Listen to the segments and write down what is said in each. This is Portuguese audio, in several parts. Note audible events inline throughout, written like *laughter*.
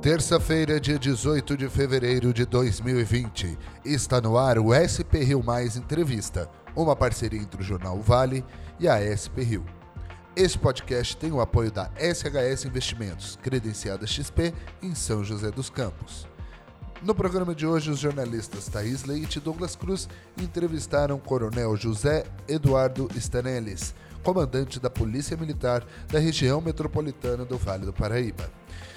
Terça-feira, dia 18 de fevereiro de 2020, está no ar o SP Rio Mais Entrevista, uma parceria entre o Jornal Vale e a SP Rio. Este podcast tem o apoio da SHS Investimentos, credenciada XP em São José dos Campos. No programa de hoje, os jornalistas Thaís Leite e Douglas Cruz entrevistaram o coronel José Eduardo Stanelis, comandante da Polícia Militar da região metropolitana do Vale do Paraíba.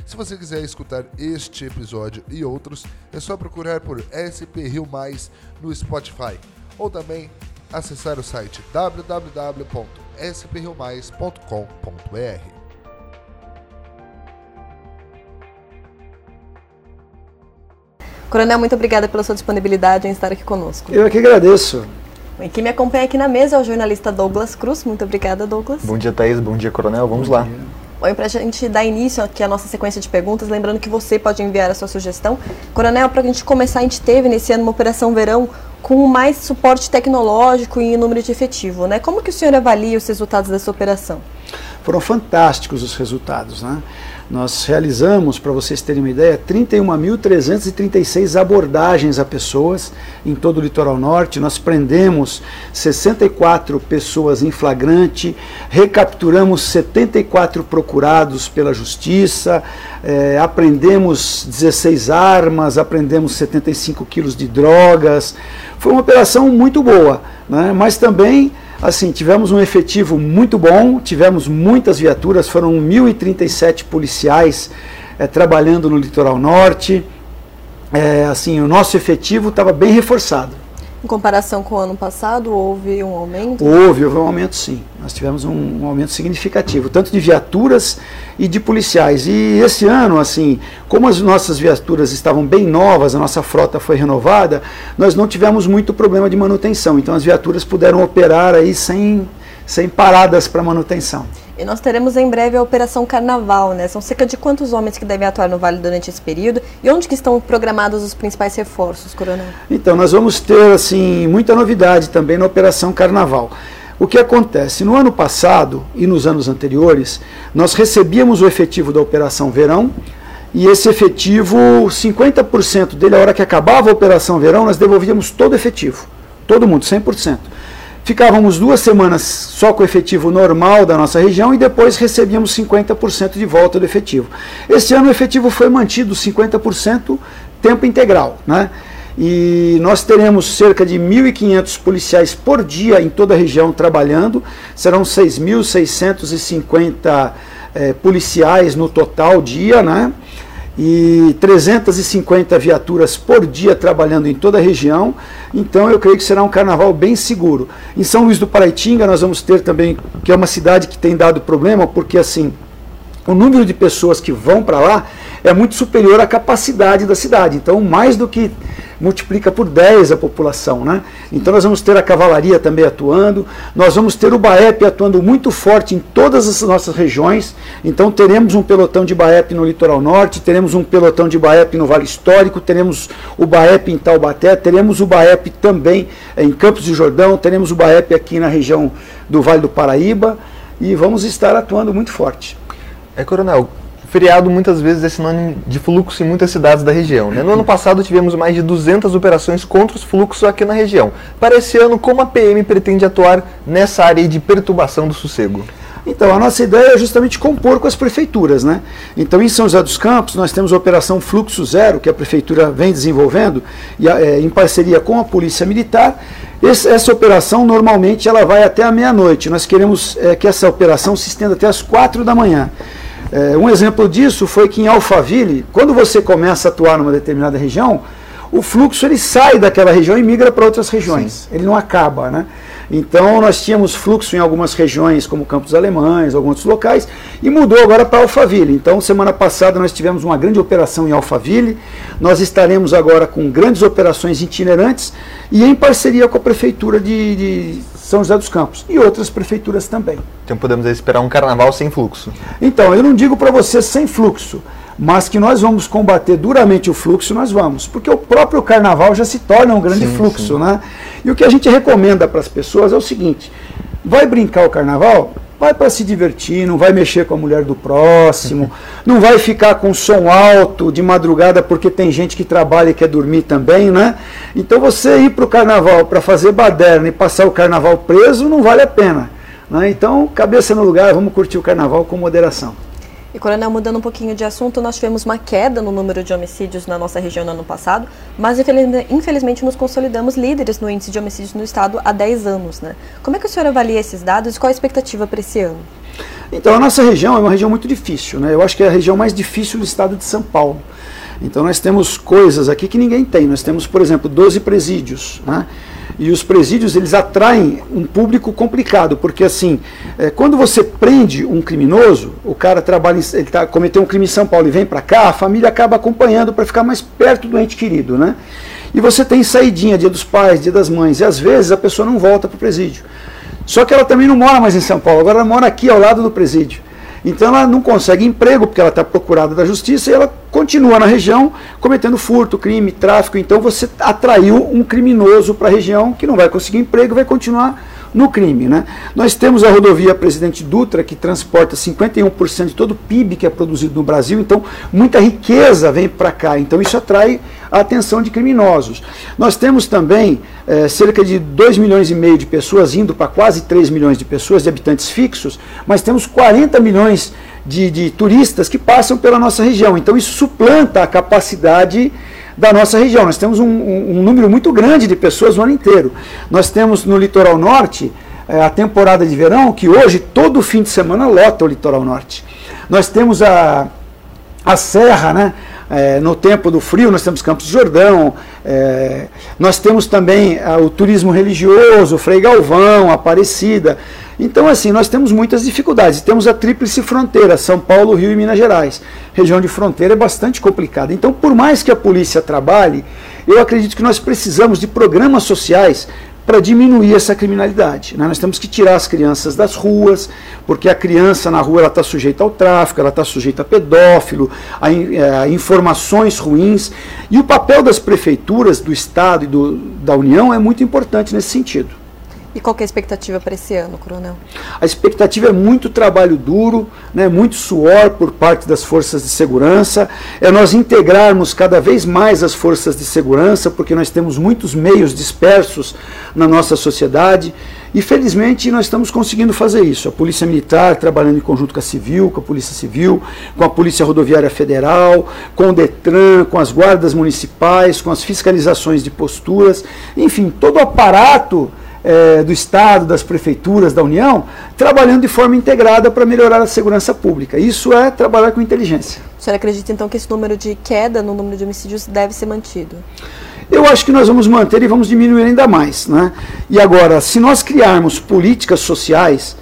Se você quiser escutar este episódio e outros, é só procurar por SP Rio Mais no Spotify ou também acessar o site www.spriomais.com.br. Coronel, muito obrigada pela sua disponibilidade em estar aqui conosco. Eu é que agradeço. E quem me acompanha aqui na mesa é o jornalista Douglas Cruz. Muito obrigada, Douglas. Bom dia, Thaís. Bom dia, Coronel. Vamos Bom lá. Dia. Bom, para a gente dar início aqui à nossa sequência de perguntas, lembrando que você pode enviar a sua sugestão. Coronel, para a gente começar, a gente teve nesse ano uma Operação Verão com mais suporte tecnológico e número de efetivo, né? Como que o senhor avalia os resultados dessa operação? Foram fantásticos os resultados, né? Nós realizamos, para vocês terem uma ideia, 31.336 abordagens a pessoas em todo o litoral norte. Nós prendemos 64 pessoas em flagrante, recapturamos 74 procurados pela justiça, eh, apreendemos 16 armas, apreendemos 75 quilos de drogas. Foi uma operação muito boa, né? mas também assim, tivemos um efetivo muito bom, tivemos muitas viaturas, foram 1.037 policiais é, trabalhando no litoral norte. É, assim, o nosso efetivo estava bem reforçado. Em comparação com o ano passado, houve um aumento? Houve, houve um aumento sim. Nós tivemos um, um, aumento significativo, tanto de viaturas e de policiais. E esse ano, assim, como as nossas viaturas estavam bem novas, a nossa frota foi renovada, nós não tivemos muito problema de manutenção. Então as viaturas puderam operar aí sem, sem paradas para manutenção. E nós teremos em breve a Operação Carnaval, né? São cerca de quantos homens que devem atuar no Vale durante esse período? E onde que estão programados os principais reforços, Coronel? Então, nós vamos ter, assim, muita novidade também na Operação Carnaval. O que acontece? No ano passado e nos anos anteriores, nós recebíamos o efetivo da Operação Verão, e esse efetivo, 50% dele, a hora que acabava a Operação Verão, nós devolvíamos todo o efetivo. Todo mundo, 100%. Ficávamos duas semanas só com o efetivo normal da nossa região e depois recebíamos 50% de volta do efetivo. Esse ano o efetivo foi mantido 50% tempo integral. Né? E nós teremos cerca de 1.500 policiais por dia em toda a região trabalhando, serão 6.650 eh, policiais no total dia, né? E 350 viaturas por dia trabalhando em toda a região. Então eu creio que será um carnaval bem seguro. Em São Luís do Paraitinga nós vamos ter também, que é uma cidade que tem dado problema, porque assim, o número de pessoas que vão para lá é muito superior à capacidade da cidade. Então, mais do que multiplica por 10 a população. Né? Então nós vamos ter a cavalaria também atuando, nós vamos ter o BAEP atuando muito forte em todas as nossas regiões. Então teremos um pelotão de BAEP no litoral norte, teremos um pelotão de BAEP no Vale Histórico, teremos o BAEP em Taubaté, teremos o BAEP também em Campos do Jordão, teremos o BAEP aqui na região do Vale do Paraíba e vamos estar atuando muito forte. É, Coronel, feriado muitas vezes é sinônimo de fluxo em muitas cidades da região. Né? No ano passado tivemos mais de 200 operações contra os fluxos aqui na região. Para esse ano, como a PM pretende atuar nessa área de perturbação do sossego? Então, a nossa ideia é justamente compor com as prefeituras. Né? Então, em São José dos Campos, nós temos a Operação Fluxo Zero, que a prefeitura vem desenvolvendo, e, é, em parceria com a Polícia Militar. Esse, essa operação, normalmente, ela vai até a meia-noite. Nós queremos é, que essa operação se estenda até as quatro da manhã. É, um exemplo disso foi que em Alphaville, quando você começa a atuar numa determinada região, o fluxo ele sai daquela região e migra para outras regiões. Sim. Ele não acaba, né? Então nós tínhamos fluxo em algumas regiões, como Campos Alemães, alguns outros locais, e mudou agora para Alphaville. Então semana passada nós tivemos uma grande operação em Alphaville. Nós estaremos agora com grandes operações itinerantes e em parceria com a prefeitura de, de São José dos Campos e outras prefeituras também. Então podemos esperar um carnaval sem fluxo. Então eu não digo para você sem fluxo mas que nós vamos combater duramente o fluxo, nós vamos, porque o próprio carnaval já se torna um grande sim, fluxo, sim. né? E o que a gente recomenda para as pessoas é o seguinte: vai brincar o carnaval, vai para se divertir, não vai mexer com a mulher do próximo, *laughs* não vai ficar com som alto de madrugada porque tem gente que trabalha e quer dormir também, né? Então você ir para o carnaval para fazer baderna e passar o carnaval preso não vale a pena. Né? Então, cabeça no lugar, vamos curtir o carnaval com moderação. E, Coronel, mudando um pouquinho de assunto, nós tivemos uma queda no número de homicídios na nossa região no ano passado, mas infelizmente nos consolidamos líderes no índice de homicídios no estado há 10 anos. Né? Como é que o senhor avalia esses dados e qual a expectativa para esse ano? Então, a nossa região é uma região muito difícil. Né? Eu acho que é a região mais difícil do estado de São Paulo. Então, nós temos coisas aqui que ninguém tem. Nós temos, por exemplo, 12 presídios. Né? E os presídios eles atraem um público complicado, porque assim, é, quando você prende um criminoso, o cara trabalha, ele tá, cometeu um crime em São Paulo e vem para cá, a família acaba acompanhando para ficar mais perto do ente querido, né? E você tem saidinha, dia dos pais, dia das mães, e às vezes a pessoa não volta para o presídio. Só que ela também não mora mais em São Paulo, agora ela mora aqui ao lado do presídio. Então ela não consegue emprego porque ela está procurada da justiça e ela continua na região cometendo furto, crime, tráfico. Então você atraiu um criminoso para a região que não vai conseguir emprego, vai continuar no crime. Né? Nós temos a rodovia Presidente Dutra, que transporta 51% de todo o PIB que é produzido no Brasil, então muita riqueza vem para cá, então isso atrai a atenção de criminosos. Nós temos também é, cerca de 2 milhões e meio de pessoas, indo para quase 3 milhões de pessoas, de habitantes fixos, mas temos 40 milhões de, de turistas que passam pela nossa região, então isso suplanta a capacidade da nossa região. Nós temos um, um, um número muito grande de pessoas o ano inteiro. Nós temos no litoral norte é, a temporada de verão, que hoje todo fim de semana lota o litoral norte. Nós temos a, a serra, né? É, no tempo do frio, nós temos Campos do Jordão, é, nós temos também é, o turismo religioso, Frei Galvão, Aparecida. Então, assim, nós temos muitas dificuldades. Temos a tríplice fronteira, São Paulo, Rio e Minas Gerais. Região de fronteira é bastante complicada. Então, por mais que a polícia trabalhe, eu acredito que nós precisamos de programas sociais para diminuir essa criminalidade. Né? Nós temos que tirar as crianças das ruas, porque a criança na rua está sujeita ao tráfico, ela está sujeita a pedófilo, a, é, a, informações ruins. E o papel das prefeituras, do Estado e do, da União é muito importante nesse sentido. E qual é a expectativa para esse ano, Coronel? A expectativa é muito trabalho duro, né, muito suor por parte das forças de segurança, é nós integrarmos cada vez mais as forças de segurança, porque nós temos muitos meios dispersos na nossa sociedade. E felizmente nós estamos conseguindo fazer isso. A Polícia Militar trabalhando em conjunto com a Civil, com a Polícia Civil, com a Polícia Rodoviária Federal, com o Detran, com as guardas municipais, com as fiscalizações de posturas, enfim, todo o aparato é, do Estado, das prefeituras, da União, trabalhando de forma integrada para melhorar a segurança pública. Isso é trabalhar com inteligência. O senhor acredita então que esse número de queda no número de homicídios deve ser mantido? Eu acho que nós vamos manter e vamos diminuir ainda mais. Né? E agora, se nós criarmos políticas sociais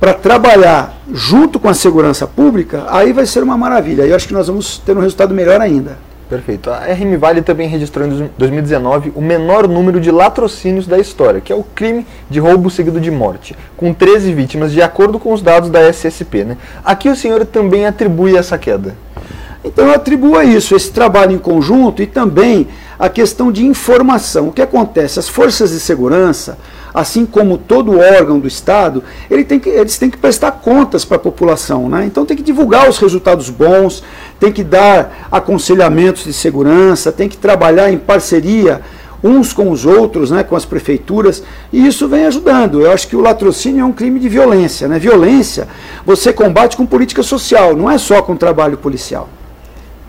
para trabalhar junto com a segurança pública, aí vai ser uma maravilha. Eu acho que nós vamos ter um resultado melhor ainda. Perfeito. A RM Vale também registrou em 2019 o menor número de latrocínios da história, que é o crime de roubo seguido de morte, com 13 vítimas, de acordo com os dados da SSP. Né? Aqui o senhor também atribui essa queda. Então eu atribuo a isso, esse trabalho em conjunto e também a questão de informação. O que acontece? As forças de segurança, assim como todo órgão do Estado, ele tem que, eles têm que prestar contas para a população. Né? Então tem que divulgar os resultados bons, tem que dar aconselhamentos de segurança, tem que trabalhar em parceria uns com os outros, né, com as prefeituras, e isso vem ajudando. Eu acho que o latrocínio é um crime de violência. Né? Violência você combate com política social, não é só com trabalho policial.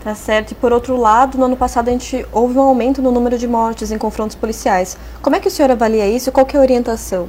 Tá certo. E por outro lado, no ano passado a gente houve um aumento no número de mortes em confrontos policiais. Como é que o senhor avalia isso? Qual é a orientação?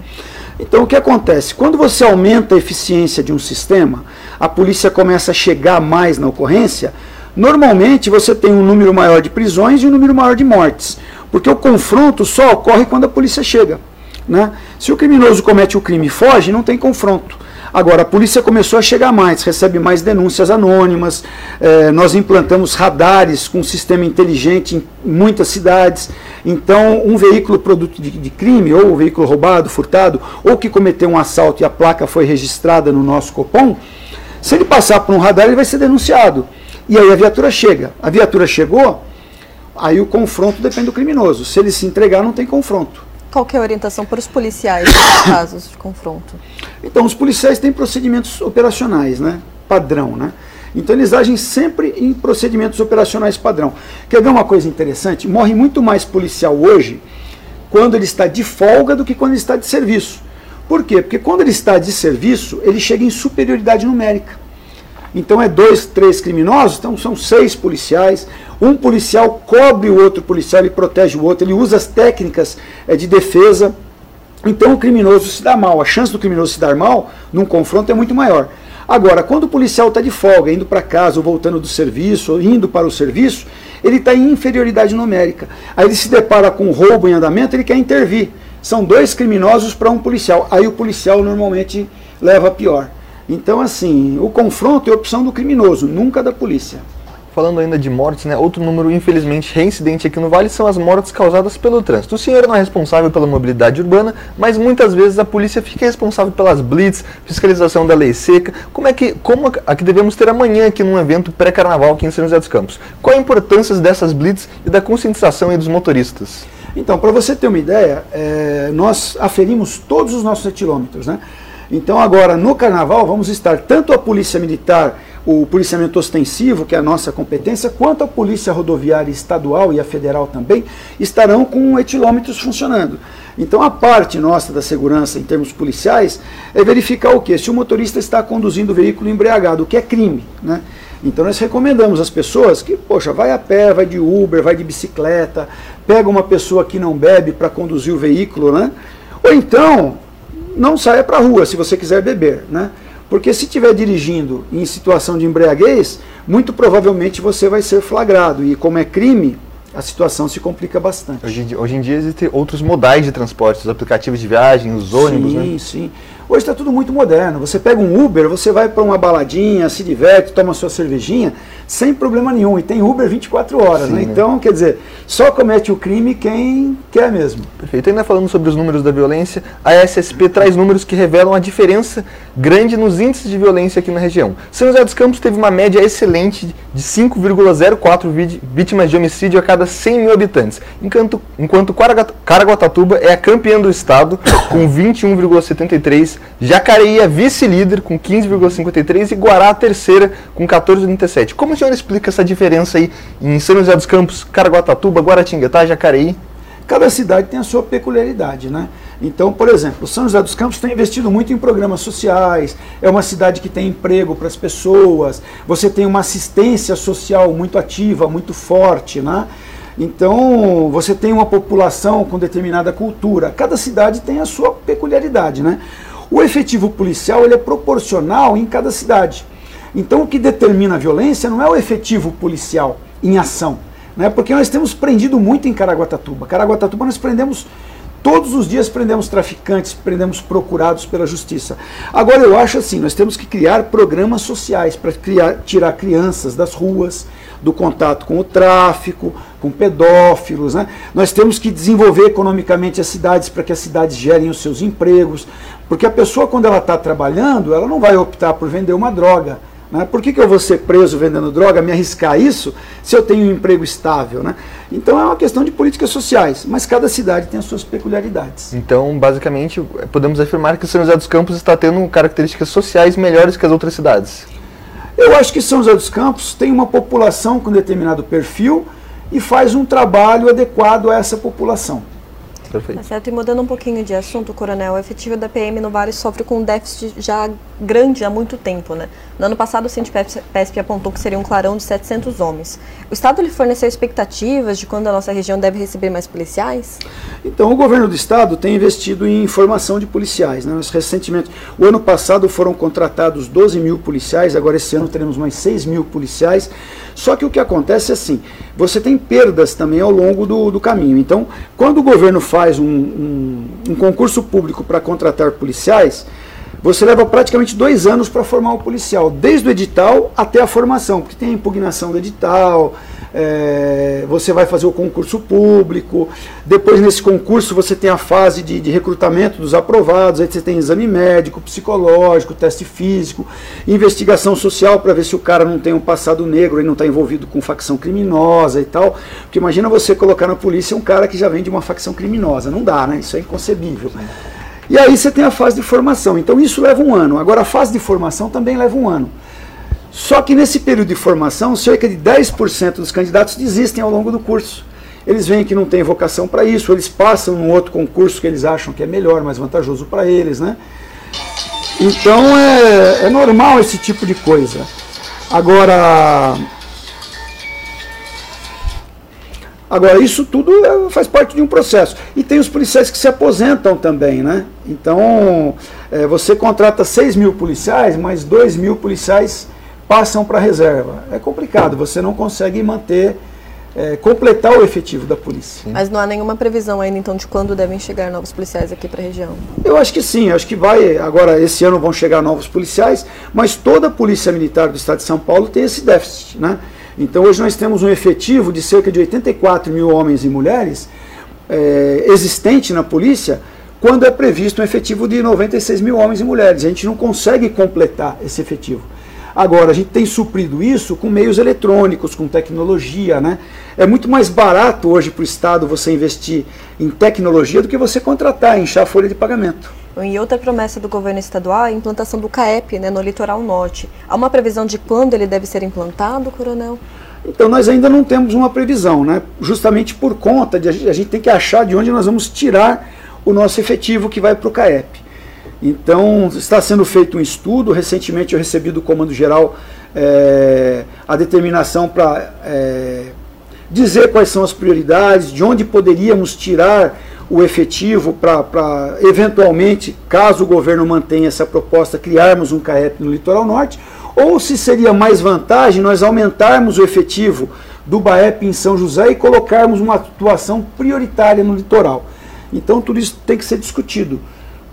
Então o que acontece? Quando você aumenta a eficiência de um sistema, a polícia começa a chegar mais na ocorrência, normalmente você tem um número maior de prisões e um número maior de mortes. Porque o confronto só ocorre quando a polícia chega. Né? Se o criminoso comete o crime e foge, não tem confronto. Agora, a polícia começou a chegar mais, recebe mais denúncias anônimas, é, nós implantamos radares com sistema inteligente em muitas cidades. Então, um veículo produto de, de crime, ou um veículo roubado, furtado, ou que cometeu um assalto e a placa foi registrada no nosso Copom, se ele passar por um radar, ele vai ser denunciado. E aí a viatura chega. A viatura chegou, aí o confronto depende do criminoso. Se ele se entregar, não tem confronto. Qual é a orientação para os policiais nos *coughs* casos de confronto? Então, os policiais têm procedimentos operacionais, né? Padrão, né? Então eles agem sempre em procedimentos operacionais padrão. Quer ver uma coisa interessante? Morre muito mais policial hoje quando ele está de folga do que quando ele está de serviço. Por quê? Porque quando ele está de serviço, ele chega em superioridade numérica. Então é dois, três criminosos, então são seis policiais. Um policial cobre o outro policial, ele protege o outro, ele usa as técnicas é, de defesa. Então o criminoso se dá mal. A chance do criminoso se dar mal num confronto é muito maior. Agora, quando o policial está de folga, indo para casa, ou voltando do serviço, ou indo para o serviço, ele está em inferioridade numérica. Aí ele se depara com um roubo em andamento, ele quer intervir. São dois criminosos para um policial. Aí o policial normalmente leva pior. Então, assim, o confronto é opção do criminoso, nunca da polícia. Falando ainda de mortes, né, outro número infelizmente reincidente aqui no Vale são as mortes causadas pelo trânsito. O senhor não é responsável pela mobilidade urbana, mas muitas vezes a polícia fica responsável pelas blitz, fiscalização da lei seca. Como é que, como a que devemos ter amanhã aqui num evento pré-carnaval aqui em São José dos Campos? Qual a importância dessas blitz e da conscientização dos motoristas? Então, para você ter uma ideia, é, nós aferimos todos os nossos etilômetros, né? Então agora no carnaval vamos estar tanto a polícia militar o policiamento ostensivo, que é a nossa competência, quanto a Polícia Rodoviária Estadual e a Federal também, estarão com etilômetros funcionando. Então, a parte nossa da segurança em termos policiais é verificar o que? Se o motorista está conduzindo o veículo embriagado, o que é crime. Né? Então, nós recomendamos às pessoas que, poxa, vai a pé, vai de Uber, vai de bicicleta, pega uma pessoa que não bebe para conduzir o veículo, né? ou então, não saia para a rua se você quiser beber. Né? Porque se estiver dirigindo em situação de embriaguez, muito provavelmente você vai ser flagrado. E como é crime, a situação se complica bastante. Hoje, hoje em dia existem outros modais de transporte, os aplicativos de viagem, os ônibus, sim, né? Sim, sim. Hoje está tudo muito moderno. Você pega um Uber, você vai para uma baladinha, se diverte, toma sua cervejinha, sem problema nenhum. E tem Uber 24 horas, Sim, né? Então, quer dizer, só comete o crime quem quer mesmo. Perfeito. Ainda falando sobre os números da violência, a SSP traz números que revelam a diferença grande nos índices de violência aqui na região. São José dos Campos teve uma média excelente de 5,04 vítimas de homicídio a cada 100 mil habitantes, enquanto, enquanto Caraguatatuba é a campeã do estado, com 21,73 Jacareí é vice-líder com 15,53 e Guará a terceira com 14,37. Como o senhor explica essa diferença aí em São José dos Campos, Caraguatatuba, Guaratinguetá, Jacareí? Cada cidade tem a sua peculiaridade, né? Então, por exemplo, São José dos Campos tem investido muito em programas sociais, é uma cidade que tem emprego para as pessoas, você tem uma assistência social muito ativa, muito forte, né? Então, você tem uma população com determinada cultura. Cada cidade tem a sua peculiaridade, né? O efetivo policial ele é proporcional em cada cidade. Então o que determina a violência não é o efetivo policial em ação, né? porque nós temos prendido muito em Caraguatatuba. Caraguatatuba nós prendemos todos os dias prendemos traficantes, prendemos procurados pela justiça. Agora eu acho assim, nós temos que criar programas sociais para tirar crianças das ruas, do contato com o tráfico, com pedófilos. Né? Nós temos que desenvolver economicamente as cidades para que as cidades gerem os seus empregos, porque a pessoa, quando ela está trabalhando, ela não vai optar por vender uma droga. Né? Por que, que eu vou ser preso vendendo droga, me arriscar isso, se eu tenho um emprego estável? Né? Então é uma questão de políticas sociais, mas cada cidade tem as suas peculiaridades. Então, basicamente, podemos afirmar que São José dos Campos está tendo características sociais melhores que as outras cidades. Eu acho que São José dos Campos tem uma população com determinado perfil e faz um trabalho adequado a essa população. Perfeito. Tá certo. E mudando um pouquinho de assunto, Coronel, o efetivo da PM no Vale sofre com um déficit já grande há muito tempo. Né? No ano passado, o CINTPESP apontou que seria um clarão de 700 homens. O Estado lhe forneceu expectativas de quando a nossa região deve receber mais policiais? Então, o governo do Estado tem investido em formação de policiais. Né? Nós, recentemente, o ano passado foram contratados 12 mil policiais, agora esse ano teremos mais 6 mil policiais. Só que o que acontece é assim, você tem perdas também ao longo do, do caminho. Então, quando o governo faz um, um, um concurso público para contratar policiais, você leva praticamente dois anos para formar o policial, desde o edital até a formação, porque tem a impugnação do edital, é, você vai fazer o concurso público, depois nesse concurso você tem a fase de, de, recrutamento dos aprovados, aí você tem exame médico, psicológico, teste físico, investigação social para ver se o cara não tem um passado negro e não está envolvido com facção criminosa e tal. Porque imagina você colocar na polícia um cara que já vem de uma facção criminosa, não dá, né? Isso é inconcebível. E aí você tem a fase de formação. Então isso leva um ano. Agora a fase de formação também leva um ano. Só que nesse período de formação, cerca de 10% dos candidatos desistem ao longo do curso. Eles veem que não tem vocação para isso, eles passam num outro concurso que eles acham que é melhor, mais vantajoso para eles, né? Então é, é normal esse tipo de coisa. Agora, Agora, isso tudo é, faz parte de um processo. E tem os policiais que se aposentam também, né? Então, é, você contrata 6 mil policiais, mas 2 mil policiais passam para a reserva. É complicado, você não consegue manter, é, completar o efetivo da polícia. Mas não há nenhuma previsão ainda, então, de quando devem chegar novos policiais aqui para a região? Eu acho que sim, acho que vai. Agora, esse ano vão chegar novos policiais, mas toda a Polícia Militar do Estado de São Paulo tem esse déficit, né? Então hoje nós temos um efetivo de cerca de 84 mil homens e mulheres é, existente na polícia, quando é previsto um efetivo de 96 mil homens e mulheres. A gente não consegue completar esse efetivo. Agora, a gente tem suprido isso com meios eletrônicos, com tecnologia. Né? É muito mais barato hoje para o Estado você investir em tecnologia do que você contratar, inchar a folha de pagamento. E outra promessa do governo estadual é a implantação do CAEP né, no litoral norte. Há uma previsão de quando ele deve ser implantado, coronel? Então nós ainda não temos uma previsão, né? justamente por conta de a gente tem que achar de onde nós vamos tirar o nosso efetivo que vai para o CAEP. Então está sendo feito um estudo, recentemente eu recebi do Comando Geral é, a determinação para é, dizer quais são as prioridades, de onde poderíamos tirar o efetivo para, eventualmente, caso o governo mantenha essa proposta, criarmos um CAEP no litoral norte, ou se seria mais vantagem nós aumentarmos o efetivo do BAEP em São José e colocarmos uma atuação prioritária no litoral. Então tudo isso tem que ser discutido,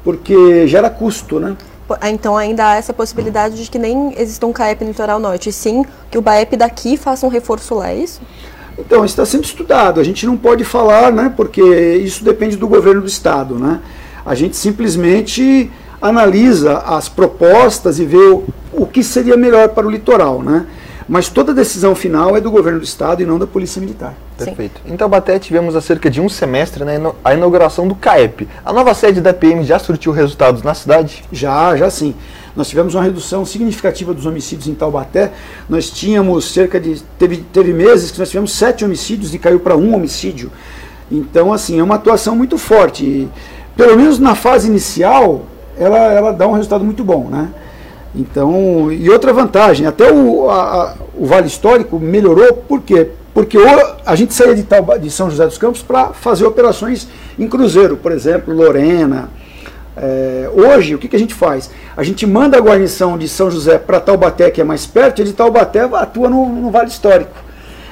porque gera custo, né? Ah, então ainda há essa possibilidade de que nem exista um CAEP no litoral norte, e sim que o BAEP daqui faça um reforço lá, é isso? Então, está sendo estudado. A gente não pode falar, né, porque isso depende do governo do Estado. Né? A gente simplesmente analisa as propostas e vê o, o que seria melhor para o litoral. Né? Mas toda decisão final é do governo do Estado e não da Polícia Militar. Perfeito. Sim. Em Taubaté tivemos há cerca de um semestre né, a inauguração do CAEP. A nova sede da PM já surtiu resultados na cidade? Já, já sim. Nós tivemos uma redução significativa dos homicídios em Taubaté. Nós tínhamos cerca de. Teve, teve meses que nós tivemos sete homicídios e caiu para um homicídio. Então, assim, é uma atuação muito forte. E, pelo menos na fase inicial, ela, ela dá um resultado muito bom, né? Então, e outra vantagem, até o, a, o Vale Histórico melhorou, por quê? Porque a gente saía de, Tauba, de São José dos Campos para fazer operações em cruzeiro, por exemplo, Lorena, é, hoje, o que, que, a gente faz? A gente manda a guarnição de São José para Taubaté, que é mais perto, e de Taubaté atua no, no, Vale Histórico.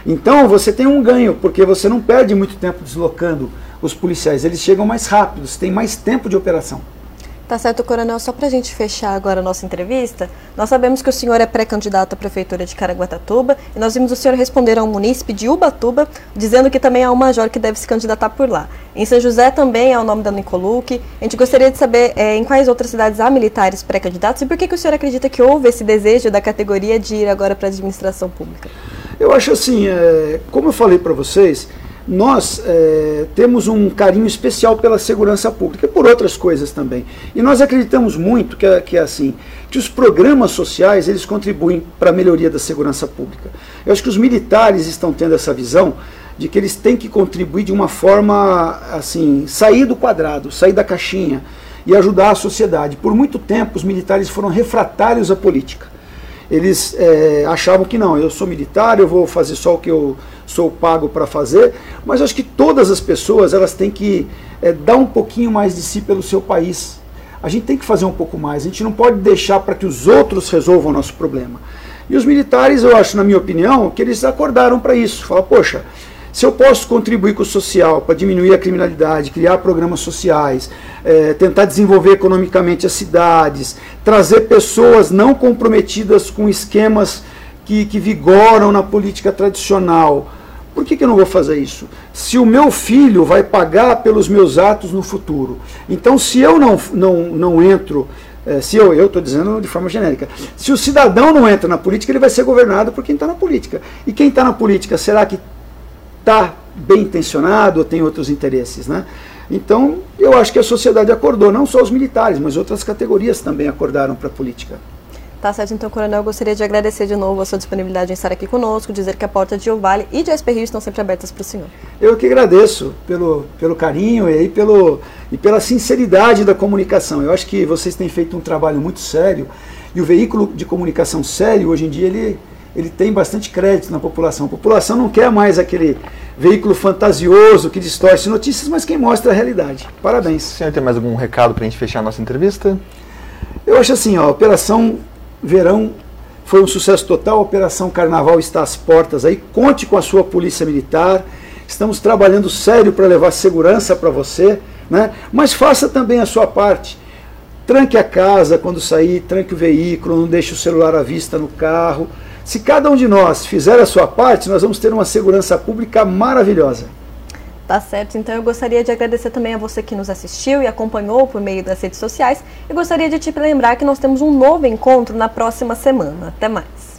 Então você tem um ganho, porque você não perde muito tempo deslocando os policiais, eles chegam mais rápidos, tem mais tempo de operação. Tá certo, Coronel. Só para a gente fechar agora a nossa entrevista, nós sabemos que o senhor é pré-candidato à Prefeitura de Caraguatatuba e nós vimos o senhor responder a um munícipe de Ubatuba dizendo que também há um major que deve se candidatar por lá. Em São José também há o nome da Nicoluque. A gente gostaria de saber é, em quais outras cidades há militares pré-candidatos e por que, que o senhor acredita que houve esse desejo da categoria de ir agora para a administração pública? Eu acho assim, é, como eu falei para vocês, nós é, temos um carinho especial pela segurança pública e por outras coisas também. E nós acreditamos muito que, é, que é assim, que os programas sociais eles contribuem para a melhoria da segurança pública. Eu acho que os militares estão tendo essa visão de que eles têm que contribuir de uma forma assim, sair do quadrado, sair da caixinha e ajudar a sociedade. Por muito tempo os militares foram refratários à política eles é, achavam que não, eu sou militar, eu vou fazer só o que eu sou pago para fazer, mas acho que todas as pessoas elas têm que é, dar um pouquinho mais de si pelo seu país. A gente tem que fazer um pouco mais, a gente não pode deixar para que os outros resolvam o nosso problema. E os militares, eu acho, na minha opinião, que eles acordaram para isso. Fala, poxa, se eu posso contribuir com o social para diminuir a criminalidade, criar programas sociais, é, tentar desenvolver economicamente as cidades, trazer pessoas não comprometidas com esquemas que, que vigoram na política tradicional, por que, que eu não vou fazer isso? Se o meu filho vai pagar pelos meus atos no futuro, então se eu não, não, não entro é, se eu estou dizendo de forma genérica, se o cidadão não entra na política, ele vai ser governado por quem está na política. E quem está na política, será que está bem intencionado ou tem outros interesses, né? Então, eu acho que a sociedade acordou, não só os militares, mas outras categorias também acordaram para a política. Tá certo, então, Coronel, eu gostaria de agradecer de novo a sua disponibilidade em estar aqui conosco, dizer que a porta de Ovale e de SP Rio estão sempre abertas para o senhor. Eu que agradeço pelo, pelo carinho e, pelo, e pela sinceridade da comunicação. Eu acho que vocês têm feito um trabalho muito sério e o veículo de comunicação sério, hoje em dia, ele, ele tem bastante crédito na população. A população não quer mais aquele veículo fantasioso que distorce notícias, mas quem mostra a realidade. Parabéns. O senhor tem mais algum recado para a gente fechar a nossa entrevista? Eu acho assim, ó, a Operação Verão foi um sucesso total, a Operação Carnaval está às portas aí. Conte com a sua polícia militar. Estamos trabalhando sério para levar segurança para você, né? Mas faça também a sua parte. Tranque a casa quando sair, tranque o veículo, não deixe o celular à vista no carro. Se cada um de nós fizer a sua parte, nós vamos ter uma segurança pública maravilhosa. Tá certo, então eu gostaria de agradecer também a você que nos assistiu e acompanhou por meio das redes sociais. E gostaria de te lembrar que nós temos um novo encontro na próxima semana. Até mais.